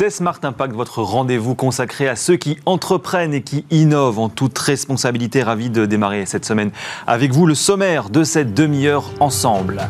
C'est Smart Impact, votre rendez-vous consacré à ceux qui entreprennent et qui innovent en toute responsabilité. Ravi de démarrer cette semaine avec vous le sommaire de cette demi-heure ensemble.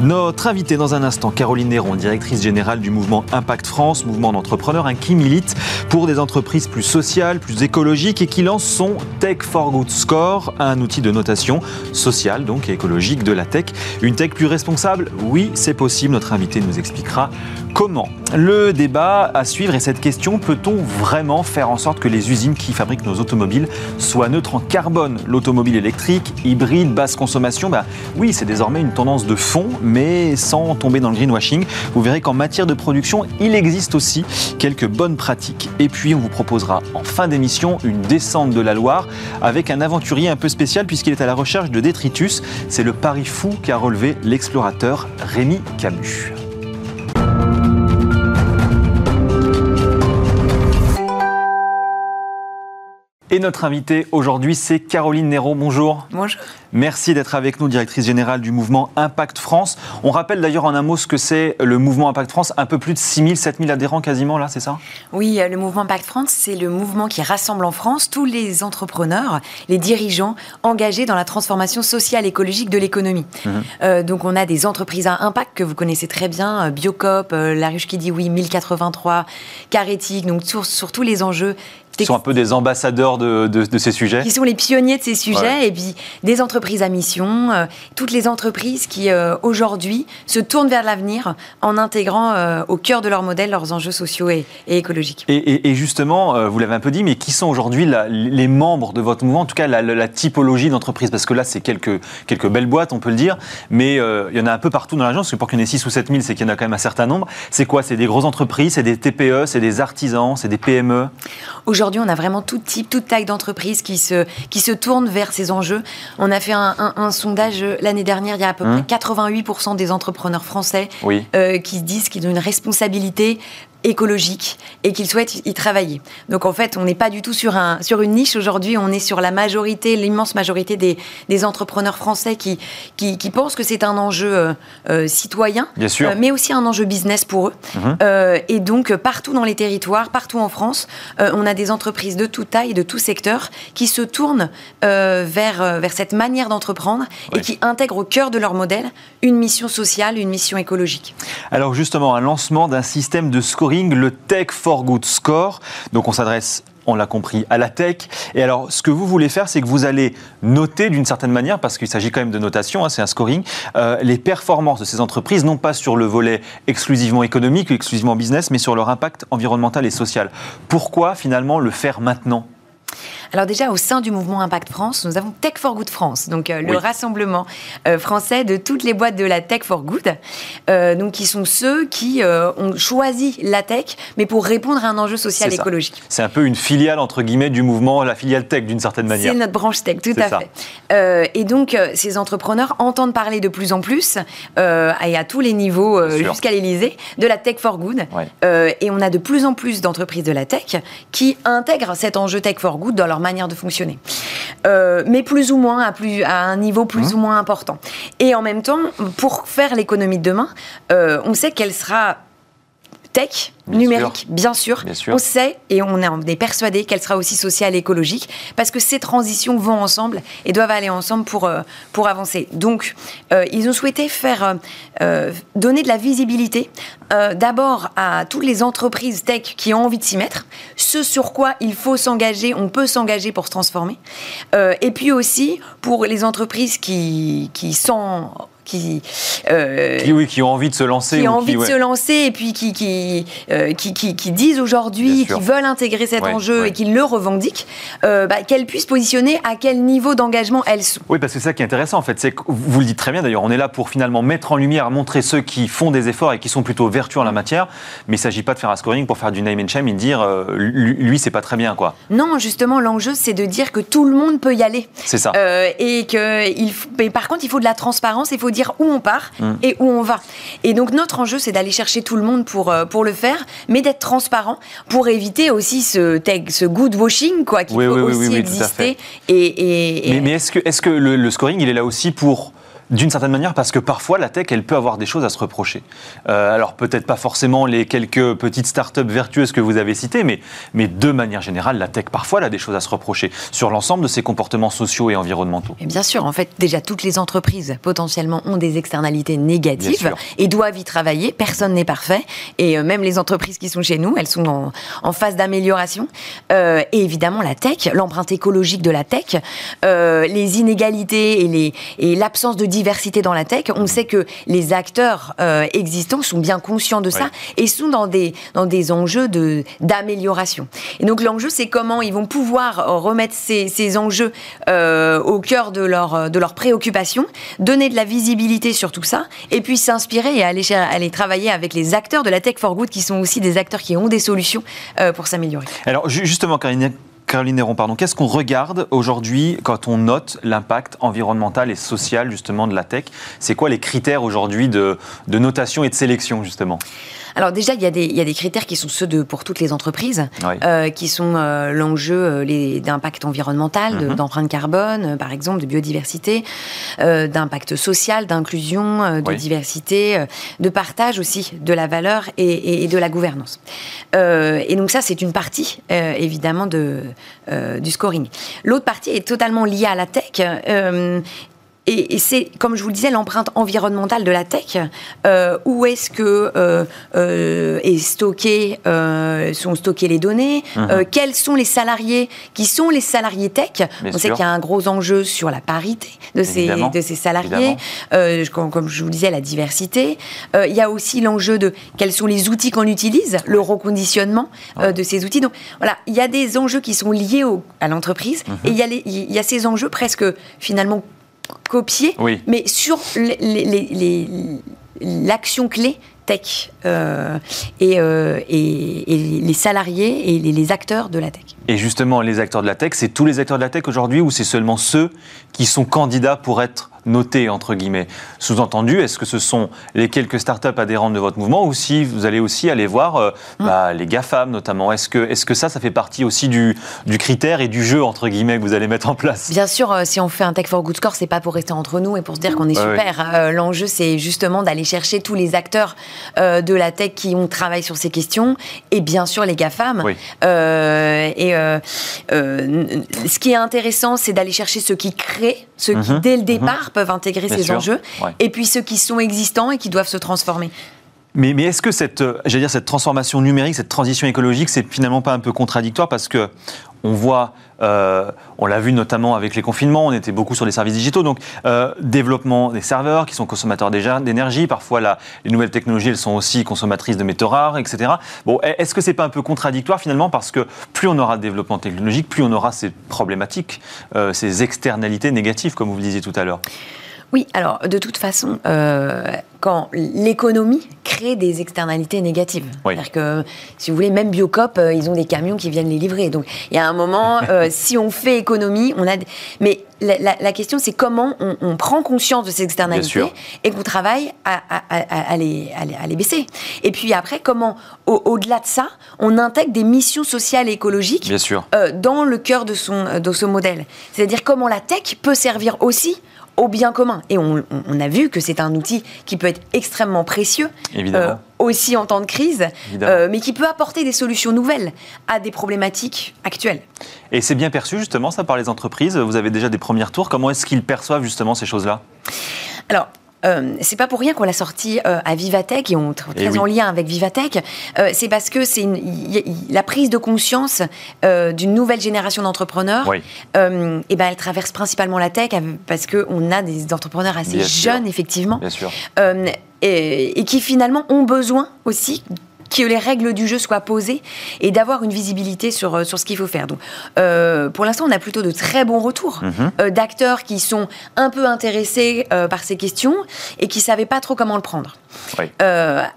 Notre invitée dans un instant, Caroline Néron, directrice générale du mouvement Impact France, mouvement d'entrepreneurs qui milite pour des entreprises plus sociales, plus écologiques et qui lance son Tech for Good Score, un outil de notation sociale donc et écologique de la tech. Une tech plus responsable? Oui, c'est possible. Notre invité nous expliquera comment. Le débat à suivre est cette question, peut-on vraiment faire en sorte que les usines qui fabriquent nos automobiles soient neutres en carbone? L'automobile électrique, hybride, basse consommation, bah oui, c'est désormais une tendance de fond, mais sans tomber dans le greenwashing. Vous verrez qu'en matière de production, il existe aussi quelques bonnes pratiques. Et puis, on vous proposera en fin d'émission une descente de la Loire avec un aventurier un peu spécial puisqu'il est à la recherche de détritus. C'est le pari fou qu'a relevé l'explorateur Rémi Camus. Et notre invitée aujourd'hui, c'est Caroline Néraud. Bonjour. Bonjour. Merci d'être avec nous, directrice générale du mouvement Impact France. On rappelle d'ailleurs en un mot ce que c'est le mouvement Impact France. Un peu plus de 6 000, 7 000 adhérents quasiment, là, c'est ça? Oui, euh, le mouvement Impact France, c'est le mouvement qui rassemble en France tous les entrepreneurs, les dirigeants engagés dans la transformation sociale et écologique de l'économie. Mhm. Euh, donc on a des entreprises à impact que vous connaissez très bien, euh, Biocop, La Ruche qui dit oui, 1083, Carétique, donc sur, sur tous les enjeux qui sont un peu des ambassadeurs de, de, ces sujets. Qui sont les pionniers de ces sujets, et puis des entreprises à mission, euh, toutes les entreprises qui euh, aujourd'hui se tournent vers l'avenir en intégrant euh, au cœur de leur modèle leurs enjeux sociaux et, écologiques. Et, justement, vous l'avez un peu dit, mais qui sont aujourd'hui les membres de votre mouvement, en tout cas la, typologie d'entreprise? Parce que là, c'est quelques, quelques belles boîtes, on peut le dire, mais il y en a un peu partout dans l'agence, parce que pour qu'il y en ait 6 ou 7 000, c'est qu'il y en a quand même un certain nombre. C'est quoi? C'est des grosses entreprises, c'est des TPE, c'est des artisans, c'est des PME Aujourd'hui, Aujourd'hui, on a vraiment tout type, toute taille d'entreprise qui se, qui se tourne vers ces enjeux. On a fait un, sondage l'année dernière, il y a à peu près 88% mmh. des entrepreneurs français euh, qui disent qu'ils ont une responsabilité écologique et qu'ils souhaitent y travailler. Donc en fait, on n'est pas du tout sur, un, sur une niche aujourd'hui, on est sur la majorité, l'immense majorité des, des, entrepreneurs français qui, qui, qui pensent que c'est un enjeu euh, euh, citoyen, Bien sûr. Euh, mais aussi un enjeu business pour eux. Mhm. et donc partout dans les territoires, partout en France, on a des entreprises de toute taille, de tout secteur, qui se tournent vers, vers cette manière d'entreprendre et qui intègrent au cœur de leur modèle une mission sociale, une mission écologique. Alors justement, un lancement d'un système de scoring le Tech for Good Score. Donc on s'adresse on l'a compris, à la tech. Et alors, ce que vous voulez faire, c'est que vous allez noter d'une certaine manière, parce qu'il s'agit quand même de notation, hein, c'est un scoring, euh, les performances de ces entreprises, non pas sur le volet exclusivement économique exclusivement business, mais sur leur impact environnemental et social. Pourquoi finalement le faire maintenant? Alors déjà, au sein du mouvement Impact France, nous avons Tech for Good France, donc euh, le rassemblement euh, français de toutes les boîtes de la Tech for Good, euh, donc qui sont ceux qui ont choisi la tech, mais pour répondre à un enjeu social et écologique. C'est un peu une filiale entre guillemets du mouvement, la filiale tech d'une certaine manière. C'est notre branche tech, tout à fait. et donc ces entrepreneurs entendent parler de plus en plus, et à tous les niveaux jusqu'à l'Elysée, de la Tech for Good. et on a de plus en plus d'entreprises de la tech qui intègrent cet enjeu Tech for Good dans leur manière de fonctionner. Euh, mais plus ou moins, à, plus, à un niveau plus mmh. ou moins important. Et en même temps, pour faire l'économie de demain, euh, on sait qu'elle sera tech, numérique, bien sûr. On sait et on est persuadé qu'elle sera aussi sociale et écologique parce que ces transitions vont ensemble et doivent aller ensemble pour, euh, pour avancer. Donc, euh, ils ont souhaité faire euh, donner de la visibilité d'abord à toutes les entreprises tech qui ont envie de s'y mettre, ce sur quoi il faut s'engager, on peut s'engager pour se transformer, et puis aussi pour les entreprises qui, qui sont euh, qui, oui, qui ont envie de se lancer. Qui ont envie de se lancer et puis qui, qui, euh, qui, qui, disent aujourd'hui qu'ils veulent intégrer cet enjeu et qu'ils le revendiquent, euh, bah, qu'elles puissent positionner à quel niveau d'engagement elles sont. Oui, parce que c'est ça qui est intéressant en fait. C'est que vous le dites très bien d'ailleurs, on est là pour finalement mettre en lumière, montrer ceux qui font des efforts et qui sont plutôt vertueux en la matière, mais il ne s'agit pas de faire un scoring pour faire du name and shame et de dire lui, c'est pas très bien quoi. Non, justement, l'enjeu c'est de dire que tout le monde peut y aller. C'est ça. et que il, mais par contre, il faut de la transparence, il faut dire où on part mm. et où on va. Et donc notre enjeu, c'est d'aller chercher tout le monde pour, euh, pour le faire, mais d'être transparent pour éviter aussi ce, ce good washing quoi, qui peut aussi exister. Et, mais, est-ce que, est -ce que le, le, scoring, il est là aussi pour D'une certaine manière, parce que parfois la tech, elle peut avoir des choses à se reprocher. Euh, alors peut-être pas forcément les quelques petites startups vertueuses que vous avez citées, mais, mais de manière générale, la tech parfois elle a des choses à se reprocher sur l'ensemble de ses comportements sociaux et environnementaux. Et bien sûr, en fait, déjà toutes les entreprises potentiellement ont des externalités négatives et doivent y travailler. Personne n'est parfait et euh, même les entreprises qui sont chez nous, elles sont en, en phase d'amélioration. Euh, et évidemment, la tech, l'empreinte écologique de la tech, euh, les inégalités et les et l'absence de diversité dans la tech, on sait que les acteurs euh, existants sont bien conscients de ça et sont dans des, dans des enjeux de, d'amélioration. Et donc l'enjeu, c'est comment ils vont pouvoir remettre ces, ces enjeux euh, au cœur de leur, de leurs préoccupations, donner de la visibilité sur tout ça, et puis s'inspirer et aller, aller travailler avec les acteurs de la tech for good, qui sont aussi des acteurs qui ont des solutions euh, pour s'améliorer. Alors justement, Karine, Caroline Néron, pardon, qu'est-ce qu'on regarde aujourd'hui quand on note l'impact environnemental et social justement de la tech? C'est quoi les critères aujourd'hui de, de notation et de sélection justement? Alors déjà, il y, a des, il y a des critères qui sont ceux de pour toutes les entreprises, euh, qui sont euh, l'enjeu euh, d'impact environnemental, mhm. d'empreinte carbone, par exemple, de biodiversité, d'impact social, d'inclusion, de diversité, de partage aussi de la valeur et, et de la gouvernance. et donc ça, c'est une partie, évidemment, de, du scoring. L'autre partie est totalement liée à la tech et, c'est, comme je vous le disais, l'empreinte environnementale de la tech. Euh, où est-ce que euh, euh, est stocké, sont stockées les données? Quels sont les salariés? Qui sont les salariés tech? On sait qu'il y a un gros enjeu sur la parité de ces, de ces salariés. Comme, je vous le disais, la diversité. il y a aussi l'enjeu de quels sont les outils qu'on utilise, le reconditionnement de ces outils. Donc voilà, il y a des enjeux qui sont liés à l'entreprise et il y, a il y a ces enjeux presque finalement copier, mais sur l'action clé tech euh, euh, et, les salariés et les, acteurs de la tech. Et justement, les acteurs de la tech, c'est tous les acteurs de la tech aujourd'hui ou c'est seulement ceux qui sont candidats pour être notés, entre guillemets Sous-entendu, est-ce que ce sont les quelques startups adhérentes de votre mouvement ou si vous allez aussi aller voir euh, hum. bah, les GAFAM notamment? Est-ce que, est que ça, ça fait partie aussi du, du, critère et du jeu, entre guillemets, que vous allez mettre en place? Bien sûr, euh, si on fait un Tech for Good Score, c'est pas pour rester entre nous et pour se dire qu'on est super. Euh, l'enjeu, c'est justement d'aller chercher tous les acteurs de la tech qui ont travaillé sur ces questions et bien sûr les GAFAM. et ce qui est intéressant, c'est d'aller chercher ceux qui créent, ceux qui, mhm. dès le mhm. départ, peuvent intégrer ces enjeux, et puis ceux qui sont existants et qui doivent se transformer. Mais, mais est-ce que cette, euh, dire, cette transformation numérique, cette transition écologique, c'est finalement pas un peu contradictoire parce que on voit, euh, on l'a vu notamment avec les confinements, on était beaucoup sur les services digitaux, donc euh, développement des serveurs qui sont consommateurs déjà d'énergie, parfois les nouvelles technologies elles sont aussi consommatrices de métaux rares, etc. Bon, est-ce que c'est pas un peu contradictoire finalement parce que plus on aura de développement technologique, plus on aura ces problématiques, ces externalités négatives comme vous le disiez tout à l'heure? Oui, alors de toute façon, euh, quand l'économie crée des externalités négatives. C'est-à-dire que, si vous voulez, même Biocop, euh, ils ont des camions qui viennent les livrer. Donc il y a un moment, euh, si on fait économie, on a. Mais la, question, c'est comment on, prend conscience de ces externalités et qu'on travaille à, les, à, les, baisser. Et puis après, comment, au-delà de ça, on intègre des missions sociales et écologiques dans le cœur de, son, de ce modèle. C'est-à-dire comment la tech peut servir aussi au bien commun. Et on, a vu que c'est un outil qui peut être extrêmement précieux, euh, aussi en temps de crise, euh, mais qui peut apporter des solutions nouvelles à des problématiques actuelles. Et c'est bien perçu justement ça par les entreprises. Vous avez déjà des premiers tours. Comment est-ce qu'ils perçoivent justement ces choses-là? Alors, euh, c'est pas pour rien qu'on l'a sorti euh, à Vivatech et on est eh très en lien avec Vivatech. Euh, c'est parce que c'est la prise de conscience d'une nouvelle génération d'entrepreneurs. et ben elle traverse principalement la tech parce que on a des entrepreneurs assez jeunes effectivement, et, et, qui finalement ont besoin aussi que les règles du jeu soient posées et d'avoir une visibilité sur, euh, sur ce qu'il faut faire. Donc, euh, pour l'instant, on a plutôt de très bons retours mhm. euh, d'acteurs qui sont un peu intéressés par ces questions et qui ne savaient pas trop comment le prendre.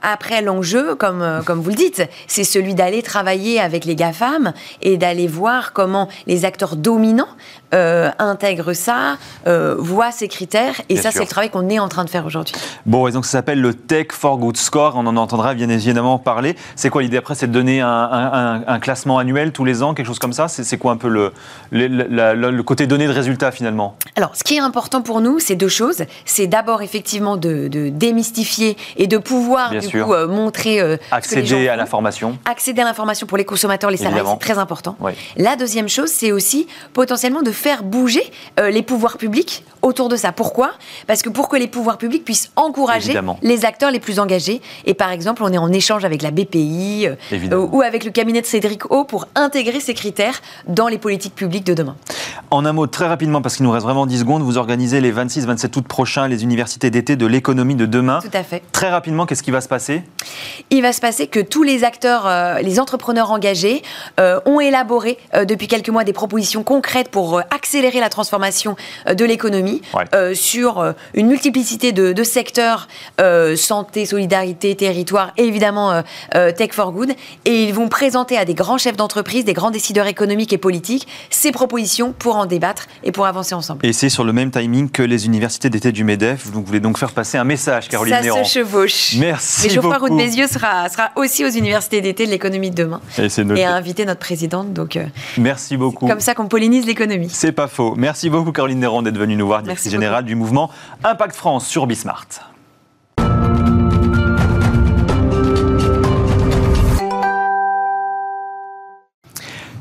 après, l'enjeu, comme, comme vous le dites, c'est celui d'aller travailler avec les GAFAM et d'aller voir comment les acteurs dominants intègrent ça, voient ces critères. Et ça, c'est le travail qu'on est en train de faire aujourd'hui. Bon, et donc ça s'appelle le Tech for Good Score. On en entendra bien évidemment parler. C'est quoi l'idée après C'est de donner un, classement annuel tous les ans, quelque chose comme ça? C'est quoi un peu le, le, côté données de résultats finalement? Alors, ce qui est important pour nous, c'est deux choses. C'est d'abord effectivement de, démystifier et de pouvoir du coup euh, montrer. Euh, accéder à l'information. Accéder à l'information pour les consommateurs, les salariés, c'est très important. La deuxième chose, c'est aussi potentiellement de faire bouger euh, les pouvoirs publics autour de ça. Pourquoi? Parce que pour que les pouvoirs publics puissent encourager les acteurs les plus engagés. Et par exemple, on est en échange avec la BPI euh, ou avec le cabinet de Cédric O pour intégrer ces critères dans les politiques publiques de demain. En un mot, très rapidement, parce qu'il nous reste vraiment 10 secondes, vous organisez les 26-27 août prochains les universités d'été de l'économie de demain. Tout à fait. Très rapidement, qu'est-ce qui va se passer? Il va se passer que tous les acteurs, euh, les entrepreneurs engagés euh, ont élaboré depuis quelques mois des propositions concrètes pour accélérer la transformation de l'économie euh, sur euh, une multiplicité de, secteurs, euh, santé, solidarité, territoire et évidemment Tech for Good. Et ils vont présenter à des grands chefs d'entreprise, des grands décideurs économiques et politiques, ces propositions pour en débattre et pour avancer ensemble. Et c'est sur le même timing que les universités d'été du MEDEF. Vous voulez donc faire passer un message, Caroline Ça se chevauche. Merci. Mais Geoffroy Roux de Bézieux sera, sera aussi aux universités d'été de l'économie de demain. Et, a invité notre présidente. Donc, Merci beaucoup. Comme ça qu'on pollinise l'économie. C'est pas faux. Merci beaucoup, Caroline Néron, d'être venue nous voir directrice générale du mouvement Impact France sur Bismart.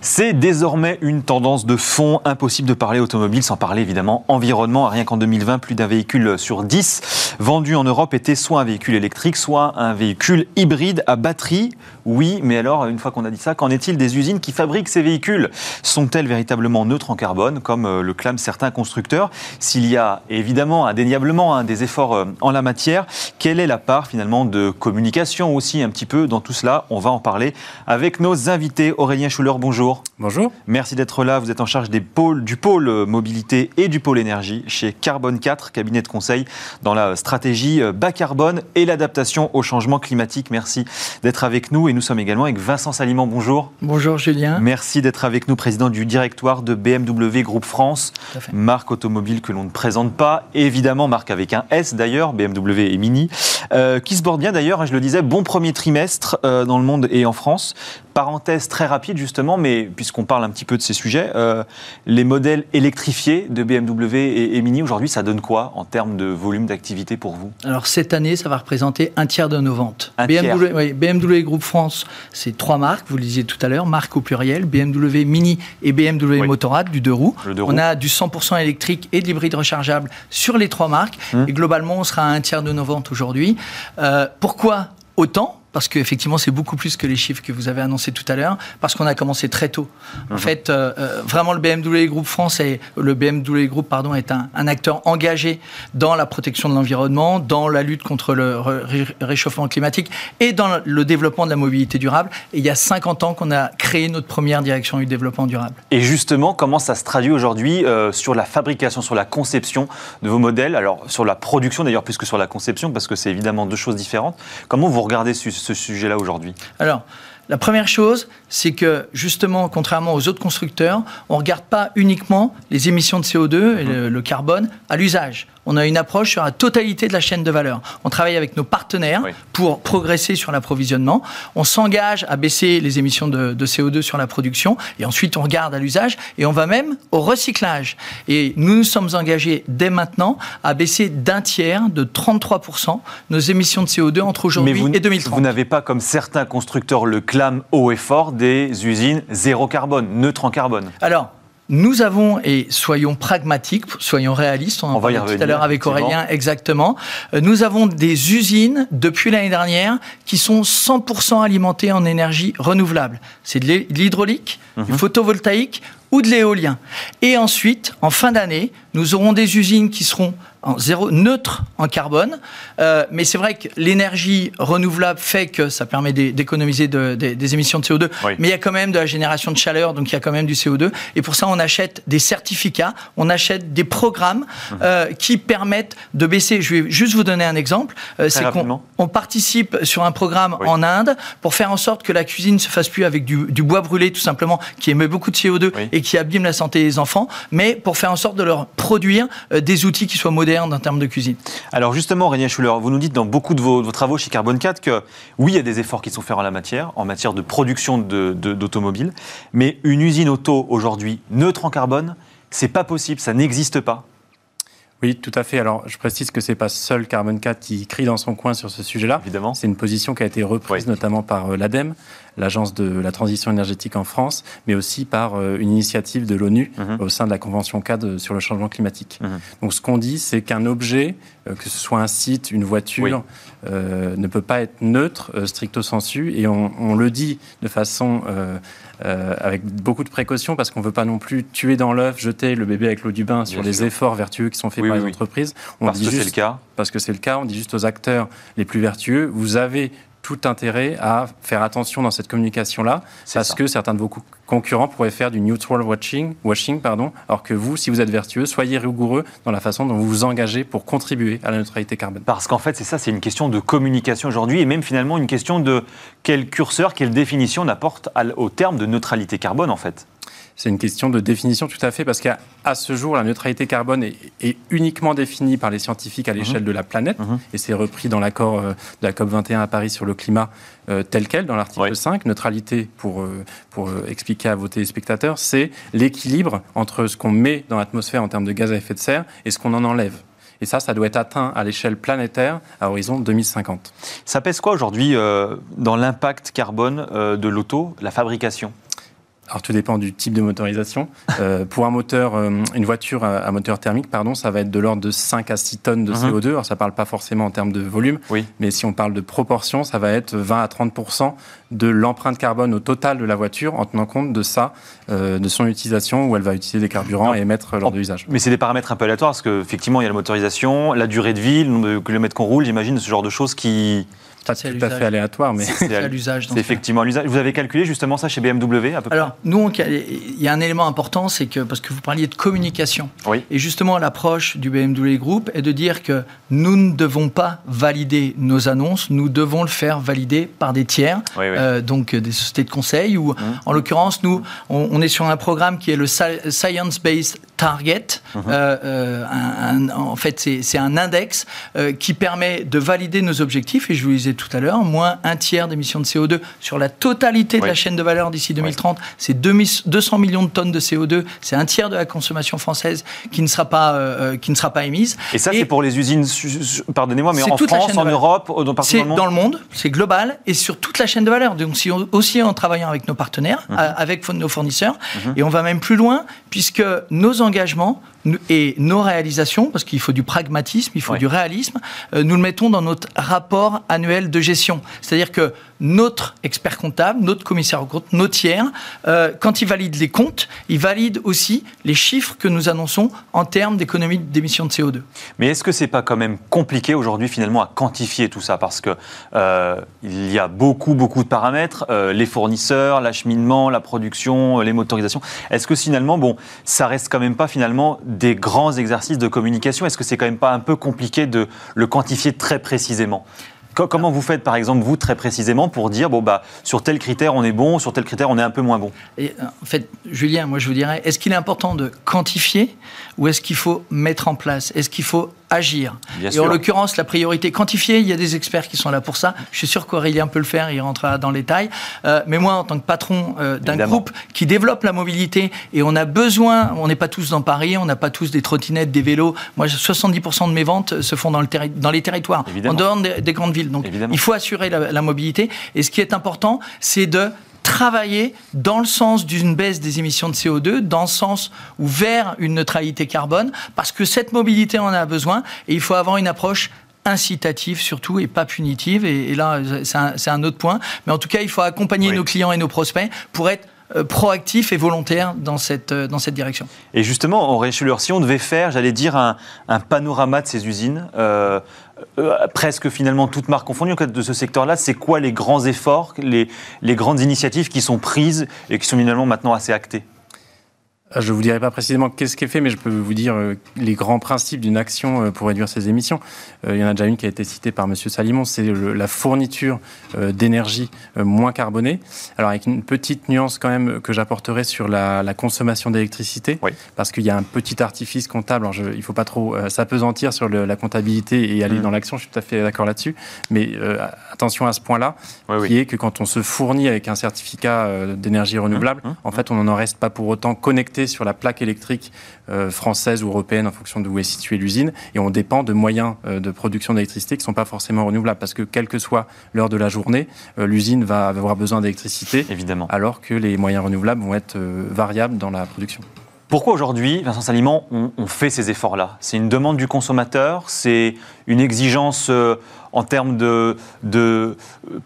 C'est désormais une tendance de fond. Impossible de parler automobile sans parler évidemment environnement. Rien qu'en 2020, plus d'un véhicule sur 10 vendu en Europe était soit un véhicule électrique, soit un véhicule hybride à batterie. Oui, mais alors, une fois qu'on a dit ça, qu'en est-il des usines qui fabriquent ces véhicules? Sont-elles véritablement neutres en carbone, comme euh, le clament certains constructeurs? S'il y a évidemment, indéniablement, hein, des efforts euh, en la matière, quelle est la part finalement de communication aussi un petit peu dans tout cela? On va en parler avec nos invités. Aurélien Schuller, bonjour. Bonjour. Merci d'être là. Vous êtes en charge des pôles, du pôle euh, mobilité et du pôle énergie chez Carbone 4, cabinet de conseil dans la stratégie bas carbone et l'adaptation au changement climatique. Merci d'être avec nous et nous sommes également avec Vincent Saliment. Bonjour. Bonjour Julien. Merci d'être avec nous, président du directoire de BMW Groupe France, marque automobile que l'on ne présente pas, évidemment marque avec un S d'ailleurs, BMW et Mini, euh, qui se borde bien d'ailleurs, hein, je le disais, bon premier trimestre euh, dans le monde et en France. Parenthèse très rapide justement, mais puisqu'on parle un petit peu de ces sujets, euh, les modèles électrifiés de BMW et, Mini aujourd'hui, ça donne quoi en termes de volume d'activité pour vous? Alors cette année, ça va représenter un tiers de nos ventes. BMW, oui, BMW Groupe France, c'est trois marques, vous le disiez tout à l'heure, marques au pluriel, BMW Mini et BMW Motorrad du deux roues. On a du 100% électrique et de l'hybride rechargeable sur les trois marques. Hum. Et globalement, on sera à un tiers de nos ventes aujourd'hui. Euh, pourquoi autant? Parce qu'effectivement, c'est beaucoup plus que les chiffres que vous avez annoncés tout à l'heure, parce qu'on a commencé très tôt. En mhm. fait, euh, euh, vraiment, le BMW Group France est, le BMW Group, pardon, est un, acteur engagé dans la protection de l'environnement, dans la lutte contre le réchauffement climatique et dans le développement de la mobilité durable. Et il y a 50 ans qu'on a créé notre première direction du développement durable. Et justement, comment ça se traduit aujourd'hui euh, sur la fabrication, sur la conception de vos modèles? Alors, sur la production d'ailleurs, plus que sur la conception, parce que c'est évidemment deux choses différentes. Comment vous regardez ce ce sujet-là aujourd'hui? La première chose, c'est que justement, contrairement aux autres constructeurs, on ne regarde pas uniquement les émissions de CO2 et le, le carbone à l'usage on a une approche sur la totalité de la chaîne de valeur. On travaille avec nos partenaires pour progresser sur l'approvisionnement. On s'engage à baisser les émissions de, CO2 sur la production et ensuite on regarde à l'usage et on va même au recyclage. Et nous nous sommes engagés dès maintenant à baisser d'un tiers, de 33%, nos émissions de CO2 entre aujourd'hui et 2030. Vous n'avez pas, comme certains constructeurs le clament haut et fort, des usines zéro carbone, neutres en carbone. Alors, nous avons, et soyons pragmatiques, soyons réalistes, on en parlait tout à l'heure avec Aurélien, exactement, euh, nous avons des usines depuis l'année dernière qui sont 100% alimentées en énergie renouvelable. C'est de l'hydraulique, du mhm. photovoltaïque ou de l'éolien. Et ensuite, en fin d'année, nous aurons des usines qui seront en zéro neutre en carbone. Euh, mais c'est vrai que l'énergie renouvelable fait que ça permet d'économiser des émissions de CO2. Mais il y a quand même de la génération de chaleur, donc il y a quand même du CO2. Et pour ça, on achète des certificats, on achète des programmes mhm. euh, qui permettent de baisser. Je vais juste vous donner un exemple. Euh, c'est qu'on on participe sur un programme en Inde pour faire en sorte que la cuisine se fasse plus avec du, bois brûlé, tout simplement, qui émet beaucoup de CO2 et qui abîme la santé des enfants, mais pour faire en sorte de leur produire des outils qui soient modérés moderne en termes de cuisine. Alors justement, René Schuller, vous nous dites dans beaucoup de vos, travaux chez Carbone 4 que oui, il y a des efforts qui sont faits en la matière, en matière de production d'automobiles, mais une usine auto aujourd'hui neutre en carbone, c'est pas possible, ça n'existe pas. Oui, tout à fait. Alors, je précise que c'est pas seul Carbon 4 qui crie dans son coin sur ce sujet-là. Évidemment. C'est une position qui a été reprise notamment par euh, l'ADEME, l'Agence de la transition énergétique en France, mais aussi par euh, une initiative de l'ONU mhm. au sein de la Convention cadre sur le changement climatique. Mhm. Donc, ce qu'on dit, c'est qu'un objet, euh, que ce soit un site, une voiture, ne peut pas être neutre stricto sensu, et on, on, le dit de façon euh, avec beaucoup de précautions parce qu'on ne veut pas non plus tuer dans l'œuf, jeter le bébé avec l'eau du bain sur les efforts vertueux qui sont faits par les entreprises. On parce que c'est le cas. Parce que c'est le cas. On dit juste aux acteurs les plus vertueux, vous avez tout intérêt à faire attention dans cette communication-là, parce que certains de vos concurrents pourraient faire du neutral watching, washing, pardon, alors que vous, si vous êtes vertueux, soyez rigoureux dans la façon dont vous vous engagez pour contribuer à la neutralité carbone. Parce qu'en fait, c'est ça, c'est une question de communication aujourd'hui, et même finalement une question de quel curseur, quelle définition on apporte au terme de neutralité carbone, en fait. C'est une question de définition tout à fait, parce qu'à ce jour, la neutralité carbone est, uniquement définie par les scientifiques à l'échelle mhm. de la planète, mhm. et c'est repris dans l'accord euh, de la COP21 à Paris sur le climat euh, tel quel, dans l'article 5. Neutralité, pour, euh, pour expliquer à vos téléspectateurs, c'est l'équilibre entre ce qu'on met dans l'atmosphère en termes de gaz à effet de serre et ce qu'on en enlève. Et ça, ça doit être atteint à l'échelle planétaire à horizon 2050. Ça pèse quoi aujourd'hui dans l'impact carbone de l'auto, la fabrication? Alors tout dépend du type de motorisation. Euh, pour un moteur, euh, une voiture à, moteur thermique, pardon, ça va être de l'ordre de 5 à 6 tonnes de mhm. CO2. Alors ça ne parle pas forcément en termes de volume, oui. mais si on parle de proportion, ça va être 20 à 30% de l'empreinte carbone au total de la voiture en tenant compte de ça, euh, de son utilisation où elle va utiliser des carburants et émettre lors de l'usage. Mais c'est des paramètres un peu aléatoires parce qu'effectivement il y a la motorisation, la durée de vie, le nombre de kilomètres qu'on roule, j'imagine, ce genre de choses qui pas tout à, fait aléatoire, mais c'est à l'usage. C'est effectivement à l'usage. Vous avez calculé justement ça chez BMW à peu Alors, nous, il y a un élément important, c'est que, parce que vous parliez de communication, oui. et justement l'approche du BMW Group est de dire que nous ne devons pas valider nos annonces, nous devons le faire valider par des tiers, euh, donc des sociétés de conseil, ou mmh. en l'occurrence, nous, on, est sur un programme qui est le Science Target. Mmh. Euh, euh, en fait, c'est un index qui permet de valider nos objectifs, et je vous disais tout à l'heure, moins un tiers d'émissions de CO2 sur la totalité de la chaîne de valeur d'ici 2030. C'est 200 millions de tonnes de CO2, c'est un tiers de la consommation française qui ne sera pas, euh, euh, qui ne sera pas émise. Et ça, c'est pour les usines, pardonnez-moi, mais en France, en Europe, C'est dans le monde, c'est global et sur toute la chaîne de valeur. Donc aussi en travaillant avec nos partenaires, mhm. avec nos fournisseurs. Mhm. Et on va même plus loin, puisque nos engagements engagement et nos réalisations, parce qu'il faut du pragmatisme, il faut du réalisme, euh, nous le mettons dans notre rapport annuel de gestion. C'est-à-dire que notre expert comptable, notre commissaire au compte, nos tiers, euh, quand il valide les comptes, il valide aussi les chiffres que nous annonçons en termes d'économie d'émissions de CO2. Mais est-ce que c'est pas quand même compliqué aujourd'hui finalement à quantifier tout ça? Parce que euh, il y a beaucoup, beaucoup de paramètres, les fournisseurs, l'acheminement, la production, les motorisations. Est-ce que finalement, bon, ça reste quand même pas finalement des grands exercices de communication. Est-ce que c'est quand même pas un peu compliqué de le quantifier très précisément? Comment vous faites, par exemple, vous, très précisément, pour dire, bon, bah, sur tel critère, on est bon, sur tel critère, on est un peu moins bon? Et, En fait, Julien, moi, je vous dirais, est-ce qu'il est important de quantifier ou est-ce qu'il faut mettre en place? Est-ce qu'il faut agir. et en l'occurrence, la priorité quantifiée, il y a des experts qui sont là pour ça. Je suis sûr qu'Aurélien peut le faire, il rentrera dans les détails. Euh, mais moi, en tant que patron euh, d'un groupe qui développe la mobilité, et on a besoin, on n'est pas tous dans Paris, on n'a pas tous des trottinettes, des vélos. Moi, 70% de mes ventes se font dans, le dans les territoires, en dehors des, grandes villes. Donc, il faut assurer la mobilité. Et ce qui est important, c'est de travailler dans le sens d'une baisse des émissions de CO2, dans le sens ou vers une neutralité carbone, parce que cette mobilité en a besoin et il faut avoir une approche incitative surtout et pas punitive. Et, là, c'est un, autre point. Mais en tout cas, il faut accompagner nos clients et nos prospects pour être euh, proactif et volontaire dans cette, euh, dans cette direction. Et justement, Henri Schuller, si on devait faire, j'allais dire, un, un, panorama de ces usines, euh, presque finalement toutes marques confondues de ce secteur-là, c'est quoi les grands efforts, les, les grandes initiatives qui sont prises et qui sont finalement maintenant assez actées? euh, je ne vous dirai pas précisément qu'est-ce qui est fait, mais je peux vous dire euh, les grands principes d'une action euh, pour réduire ces émissions. Il y en a déjà une qui a été citée par M. Salimon, c'est la fourniture d'énergie moins carbonée. Alors avec une petite nuance quand même que j'apporterai sur la, consommation d'électricité, parce qu'il y a un petit artifice comptable. Alors il ne faut pas trop s'apesantir sur la comptabilité et aller mmh. dans l'action, je suis tout à fait d'accord là-dessus. Mais attention à ce point-là, qui est que quand on se fournit avec un certificat d'énergie renouvelable, mmh. Mmh. en fait on n'en reste pas pour autant connecté sur la plaque électrique euh, française ou européenne en fonction d'où est située l'usine. Et on dépend de moyens euh, de production d'électricité qui ne sont pas forcément renouvelables. Parce que quelle que soit l'heure de la journée, euh, l'usine va avoir besoin d'électricité. Évidemment. Alors que les moyens renouvelables vont être variables dans la production. Pourquoi aujourd'hui, Vincent Saliment, on, on fait ces efforts-là? C'est une demande du consommateur? C'est une exigence en termes de, de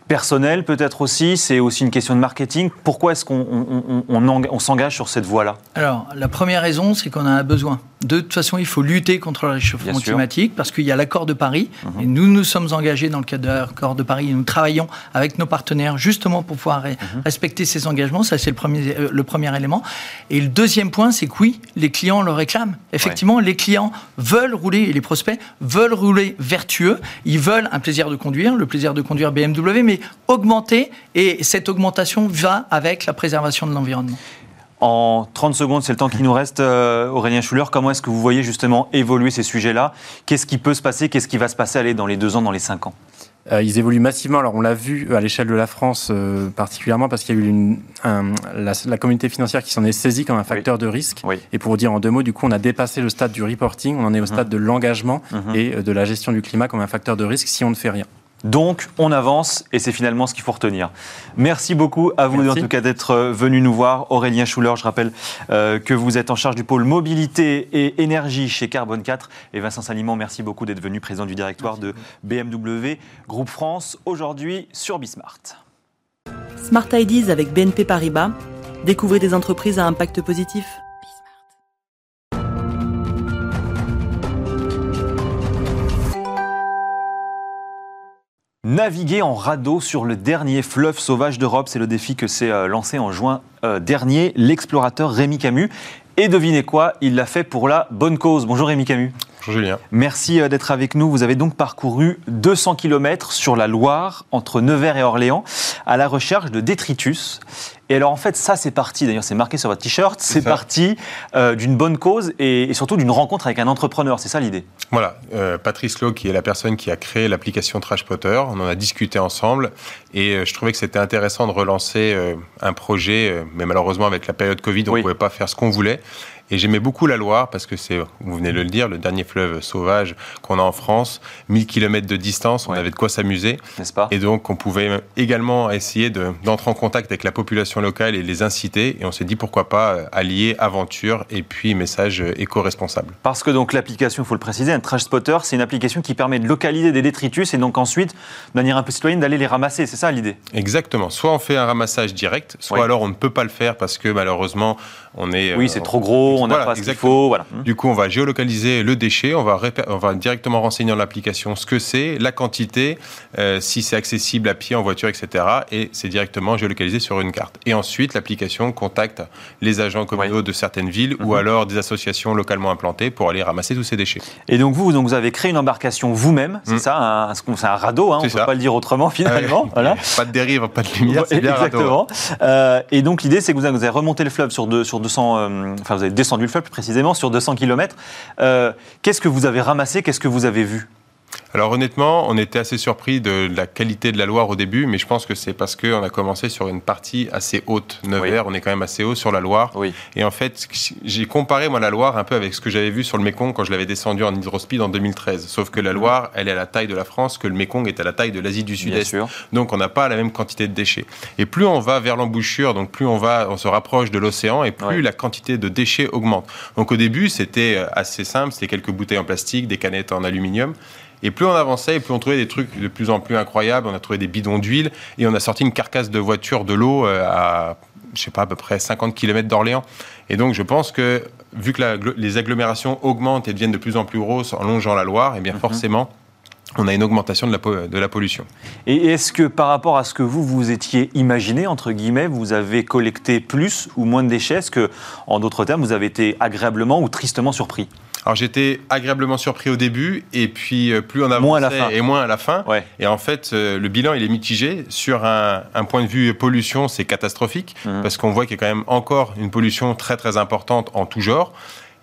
personnel peut-être aussi C'est aussi une question de marketing Pourquoi est-ce qu'on on, s'engage sur cette voie-là? Alors, la première raison, c'est qu'on en a besoin. De toute façon, il faut lutter contre le réchauffement climatique parce qu'il y a l'accord de Paris. Mhm. Et nous nous sommes engagés dans le cadre de l'accord de Paris et nous travaillons avec nos partenaires justement pour pouvoir mhm. respecter ces engagements. Ça, c'est le premier, euh, le premier élément. Et le deuxième point, c'est que oui, les clients le réclament. Effectivement, les clients veulent rouler, et les prospects veulent rouler vertueux. Ils veulent un plaisir de conduire, le plaisir de conduire BMW, mais augmenter, et cette augmentation va avec la préservation de l'environnement. En 30 secondes, c'est le temps qui nous reste, euh, Aurélien Schuller. Comment est-ce que vous voyez justement évoluer ces sujets-là? Qu'est-ce qui peut se passer? Qu'est-ce qui va se passer allez, dans les deux ans, dans les cinq ans? Ils évoluent massivement. Alors, on l'a vu à l'échelle de la France euh, particulièrement parce qu'il y a eu une, la, communauté financière qui s'en est saisie comme un facteur de risque. Et pour vous dire en deux mots, du coup, on a dépassé le stade du reporting, on en est au stade mmh. de l'engagement mmh. et de la gestion du climat comme un facteur de risque si on ne fait rien. Donc, on avance et c'est finalement ce qu'il faut retenir. Merci beaucoup à vous en tout cas d'être euh, venu nous voir. Aurélien Schuller, je rappelle euh, que vous êtes en charge du pôle mobilité et énergie chez Carbone 4. Et Vincent Saliment, merci beaucoup d'être venu président du directoire de BMW Groupe France, aujourd'hui sur Bismart. Smart Ideas avec BNP Paribas. Découvrez des entreprises à impact positif. Naviguer en radeau sur le dernier fleuve sauvage d'Europe, c'est le défi que s'est euh, lancé en juin euh, dernier l'explorateur Rémi Camus. Et devinez quoi, il l'a fait pour la bonne cause. Bonjour Rémi Camus. Julien. Merci euh, d'être avec nous. Vous avez donc parcouru 200 km sur la Loire, entre Nevers et Orléans, à la recherche de détritus. Et alors en fait, ça c'est parti, d'ailleurs c'est marqué sur votre t-shirt, c'est parti euh, d'une bonne cause et, surtout d'une rencontre avec un entrepreneur, c'est ça l'idée? Voilà, euh, Patrice Lowe qui est la personne qui a créé l'application Trashpotter, on en a discuté ensemble et je trouvais que c'était intéressant de relancer un projet, mais malheureusement avec la période Covid, on ne pouvait pas faire ce qu'on voulait. Et j'aimais beaucoup la Loire parce que c'est, vous venez de le dire, le dernier fleuve sauvage qu'on a en France. 1000 km de distance, on avait de quoi s'amuser. N'est-ce pas? Et donc, on pouvait également essayer d'entrer en contact avec la population locale et les inciter. Et on s'est dit pourquoi pas euh, allier aventure et puis message éco-responsable. Parce que donc l'application, il faut le préciser, un trash spotter, c'est une application qui permet de localiser des détritus et donc ensuite, de manière un peu citoyenne, d'aller les ramasser. C'est ça l'idée? Exactement. Soit on fait un ramassage direct, soit alors on ne peut pas le faire parce que malheureusement, on est. Oui, c'est euh, trop gros on n'a pas ce qu'il faut. Voilà. Du coup, on va géolocaliser le déchet, on va, on va directement renseigner dans l'application ce que c'est, la quantité, euh, si c'est accessible à pied, en voiture, etc. Et c'est directement géolocalisé sur une carte. Et ensuite, l'application contacte les agents communaux de certaines villes ou mhm. alors des associations localement implantées pour aller ramasser tous ces déchets. Et donc vous, donc vous avez créé une embarcation vous-même, c'est mhm. ça C'est un radeau, hein, on ne peut pas le dire autrement finalement. voilà. Pas de dérive, pas de lumière, c'est bien Exactement. Euh, et donc l'idée, c'est que vous avez remonté le fleuve sur, deux, sur 200, euh, enfin vous avez descendu le fleuve précisément sur 200 km. Euh, qu'est-ce que vous avez ramassé? Qu'est-ce que vous avez vu? Alors honnêtement, on était assez surpris de la qualité de la Loire au début, mais je pense que c'est parce qu'on a commencé sur une partie assez haute. Nevers, on est quand même assez haut sur la Loire. Et en fait, j'ai comparé moi la Loire un peu avec ce que j'avais vu sur le Mékong quand je l'avais descendu en hydrospeed en 2013. Sauf que la mhm. Loire, elle est à la taille de la France, que le Mékong est à la taille de l'Asie du Sud-Est. Donc on n'a pas la même quantité de déchets. Et plus on va vers l'embouchure, donc plus on va, on se rapproche de l'océan, et plus la quantité de déchets augmente. Donc au début, c'était euh, assez simple, c'était quelques bouteilles en plastique, des canettes en aluminium. Et plus on avançait, et plus on trouvait des trucs de plus en plus incroyables. On a trouvé des bidons d'huile et on a sorti une carcasse de voiture de l'eau euh, à, je sais pas, à peu près 50 km d'Orléans. Et donc, je pense que, vu que les agglomérations augmentent et deviennent de plus en plus grosses en longeant la Loire, et eh bien mhm. forcément, on a une augmentation de la, de la pollution. Et est-ce que par rapport à ce que vous vous étiez imaginé, entre guillemets, vous avez collecté plus ou moins de déchets? Est-ce que, en d'autres termes, vous avez été agréablement ou tristement surpris? Alors j'étais agréablement surpris au début et puis euh, plus on avançait et moins à la fin. Et en fait, euh, le bilan il est mitigé. Sur un, point de vue pollution, c'est catastrophique mmh. parce qu'on voit qu'il y a quand même encore une pollution très très importante en tout genre.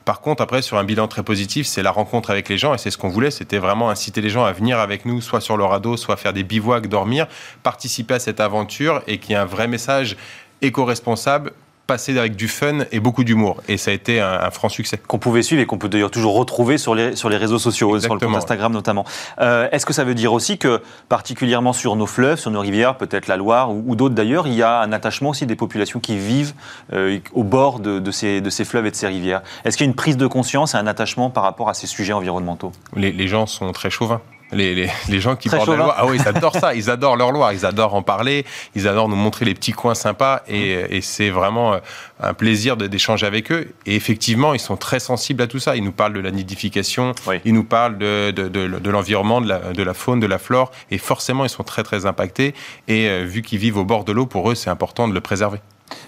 Par contre, après, sur un bilan très positif, c'est la rencontre avec les gens, et c'est ce qu'on voulait, c'était vraiment inciter les gens à venir avec nous, soit sur le radeau, soit faire des bivouacs, dormir, participer à cette aventure, et qu'il y ait un vrai message éco-responsable passer avec du fun et beaucoup d'humour. Et ça a été un, franc succès. Qu'on pouvait suivre et qu'on peut d'ailleurs toujours retrouver sur les, sur les réseaux sociaux, sur le compte Instagram notamment. Euh, est-ce que ça veut dire aussi que, particulièrement sur nos fleuves, sur nos rivières, peut-être la Loire ou, d'autres d'ailleurs, il y a un attachement aussi des populations qui vivent euh, au bord de, de, ces, de ces fleuves et de ces rivières? Est-ce qu'il y a une prise de conscience et un attachement par rapport à ces sujets environnementaux? Les, les gens sont très chauvins. Les, gens qui bordent la Loire, ah oui, ils adorent ça, ils adorent leur Loire, ils adorent en parler, ils adorent nous montrer les petits coins sympas. Et, c'est vraiment euh, un plaisir d'échanger avec eux. Et effectivement, ils sont très sensibles à tout ça. Ils nous parlent de la nidification, ils nous parlent de, de, l'environnement, de la, de la faune, de la flore. Et forcément, ils sont très très impactés. Et euh, vu qu'ils vivent au bord de l'eau, pour eux, c'est important de le préserver.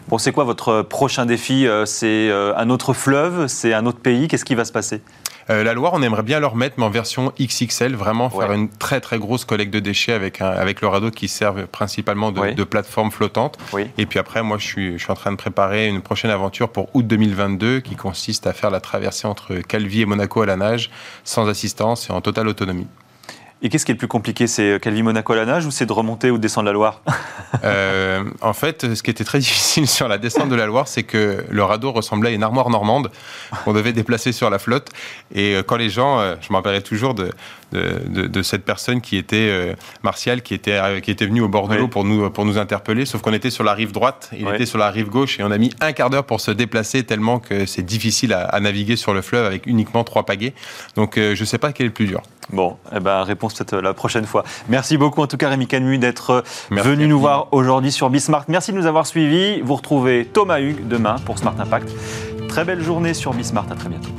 Bon, c'est quoi votre prochain défi? Euh, C'est un autre fleuve? C'est un autre pays? Qu'est-ce qui va se passer? Euh, la Loire, on aimerait bien le remettre, mais en version XXL, vraiment faire une très très grosse collecte de déchets avec, avec le radeau qui servent principalement de, plateforme flottante. Et puis après, moi, je suis, je suis en train de préparer une prochaine aventure pour août 2022 qui consiste à faire la traversée entre Calvi et Monaco à la nage, sans assistance et en totale autonomie. Et qu'est-ce qui est le plus compliqué C'est Calvi Monaco à la nage ou c'est de remonter ou de descendre la Loire euh, En fait, ce qui était très difficile sur la descente de la Loire, c'est que le radeau ressemblait à une armoire normande qu'on devait déplacer sur la flotte. Et euh, quand les gens, euh, je me rappellerai toujours de, de, cette personne qui était Martial, qui était, qui était venu au bord de l'eau pour, nous, pour nous interpeller, sauf qu'on était sur la rive droite, il était sur la rive gauche, et on a mis un quart d'heure pour se déplacer tellement que c'est difficile à, naviguer sur le fleuve avec uniquement trois pagaies. Donc je ne sais pas quel est le plus dur. Bon, eh ben, réponse peut-être la prochaine fois. Merci beaucoup en tout cas Rémi Camus d'être venu nous voir aujourd'hui sur Bismart. Merci de nous avoir suivis. Vous retrouvez Thomas Hugues demain pour Smart Impact. Très belle journée sur Bismart, à très bientôt.